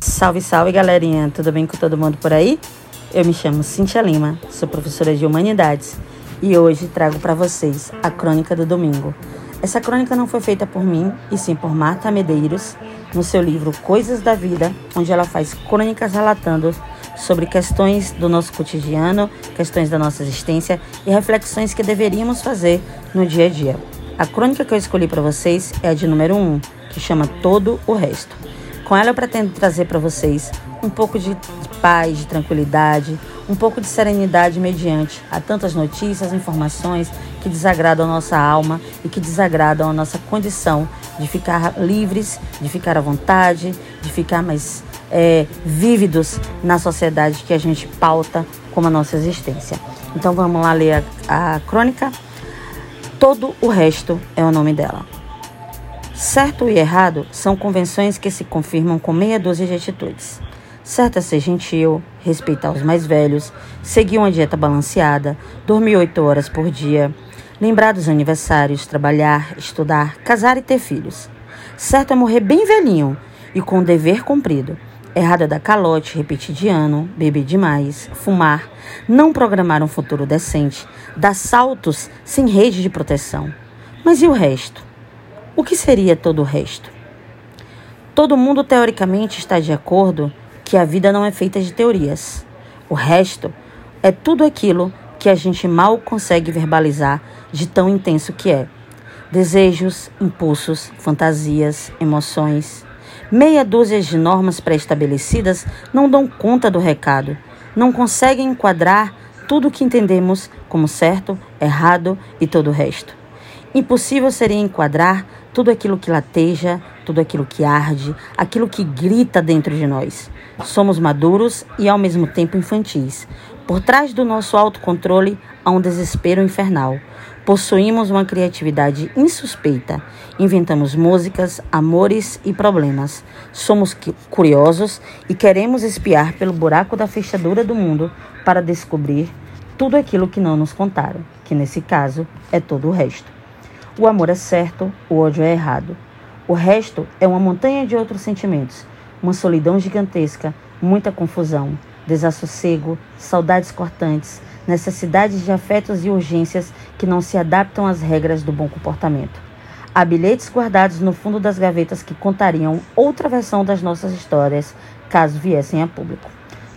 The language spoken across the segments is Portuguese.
Salve, salve galerinha, tudo bem com todo mundo por aí? Eu me chamo Cintia Lima, sou professora de Humanidades e hoje trago para vocês a Crônica do Domingo. Essa crônica não foi feita por mim, e sim por Marta Medeiros, no seu livro Coisas da Vida, onde ela faz crônicas relatando sobre questões do nosso cotidiano, questões da nossa existência e reflexões que deveríamos fazer no dia a dia. A crônica que eu escolhi para vocês é a de número 1, que chama Todo o Resto. Com ela eu pretendo trazer para vocês um pouco de paz, de tranquilidade, um pouco de serenidade mediante a tantas notícias, informações que desagradam a nossa alma e que desagradam a nossa condição de ficar livres, de ficar à vontade, de ficar mais é, vívidos na sociedade que a gente pauta como a nossa existência. Então vamos lá ler a, a crônica. Todo o resto é o nome dela. Certo e errado são convenções que se confirmam com meia dúzia de atitudes. Certo é ser gentil, respeitar os mais velhos, seguir uma dieta balanceada, dormir oito horas por dia, lembrar dos aniversários, trabalhar, estudar, casar e ter filhos. Certo é morrer bem velhinho e com o dever cumprido. Errado é dar calote, repetir de ano, beber demais, fumar, não programar um futuro decente, dar saltos sem rede de proteção. Mas e o resto? O que seria todo o resto? Todo mundo teoricamente está de acordo que a vida não é feita de teorias. O resto é tudo aquilo que a gente mal consegue verbalizar de tão intenso que é. Desejos, impulsos, fantasias, emoções. Meia dúzia de normas pré-estabelecidas não dão conta do recado, não conseguem enquadrar tudo o que entendemos como certo, errado e todo o resto. Impossível seria enquadrar tudo aquilo que lateja, tudo aquilo que arde, aquilo que grita dentro de nós. Somos maduros e ao mesmo tempo infantis. Por trás do nosso autocontrole há um desespero infernal. Possuímos uma criatividade insuspeita. Inventamos músicas, amores e problemas. Somos curiosos e queremos espiar pelo buraco da fechadura do mundo para descobrir tudo aquilo que não nos contaram, que nesse caso é todo o resto. O amor é certo, o ódio é errado. O resto é uma montanha de outros sentimentos, uma solidão gigantesca, muita confusão, desassossego, saudades cortantes, necessidades de afetos e urgências que não se adaptam às regras do bom comportamento. Há bilhetes guardados no fundo das gavetas que contariam outra versão das nossas histórias, caso viessem a público.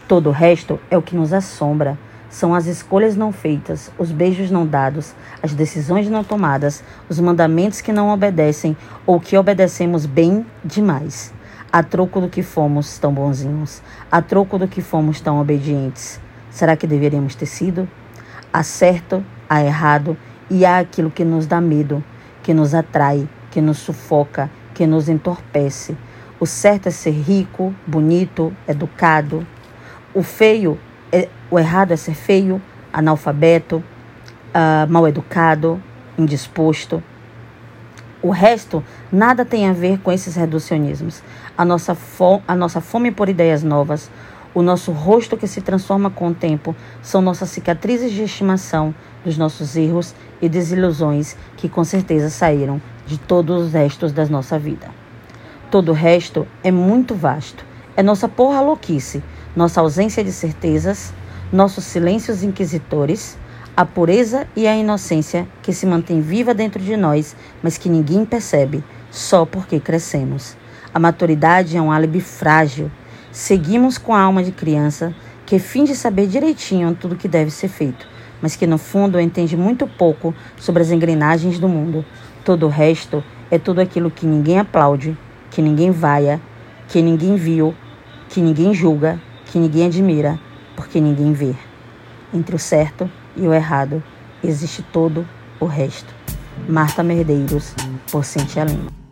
Todo o resto é o que nos assombra, são as escolhas não feitas, os beijos não dados, as decisões não tomadas, os mandamentos que não obedecem ou que obedecemos bem demais. A troco do que fomos tão bonzinhos, a troco do que fomos tão obedientes. Será que deveríamos ter sido? Há há errado e há aquilo que nos dá medo, que nos atrai, que nos sufoca, que nos entorpece. O certo é ser rico, bonito, educado. O feio é, o errado é ser feio, analfabeto, uh, mal educado, indisposto. O resto nada tem a ver com esses reducionismos. A nossa, a nossa fome por ideias novas, o nosso rosto que se transforma com o tempo, são nossas cicatrizes de estimação dos nossos erros e desilusões que com certeza saíram de todos os restos da nossa vida. Todo o resto é muito vasto. É nossa porra louquice nossa ausência de certezas, nossos silêncios inquisitores, a pureza e a inocência que se mantém viva dentro de nós, mas que ninguém percebe, só porque crescemos. A maturidade é um álibi frágil. Seguimos com a alma de criança que finge saber direitinho tudo o que deve ser feito, mas que no fundo entende muito pouco sobre as engrenagens do mundo. Todo o resto é tudo aquilo que ninguém aplaude, que ninguém vaia, que ninguém viu, que ninguém julga, que ninguém admira, porque ninguém vê. Entre o certo e o errado existe todo o resto. Marta Merdeiros, por Cintia Lima.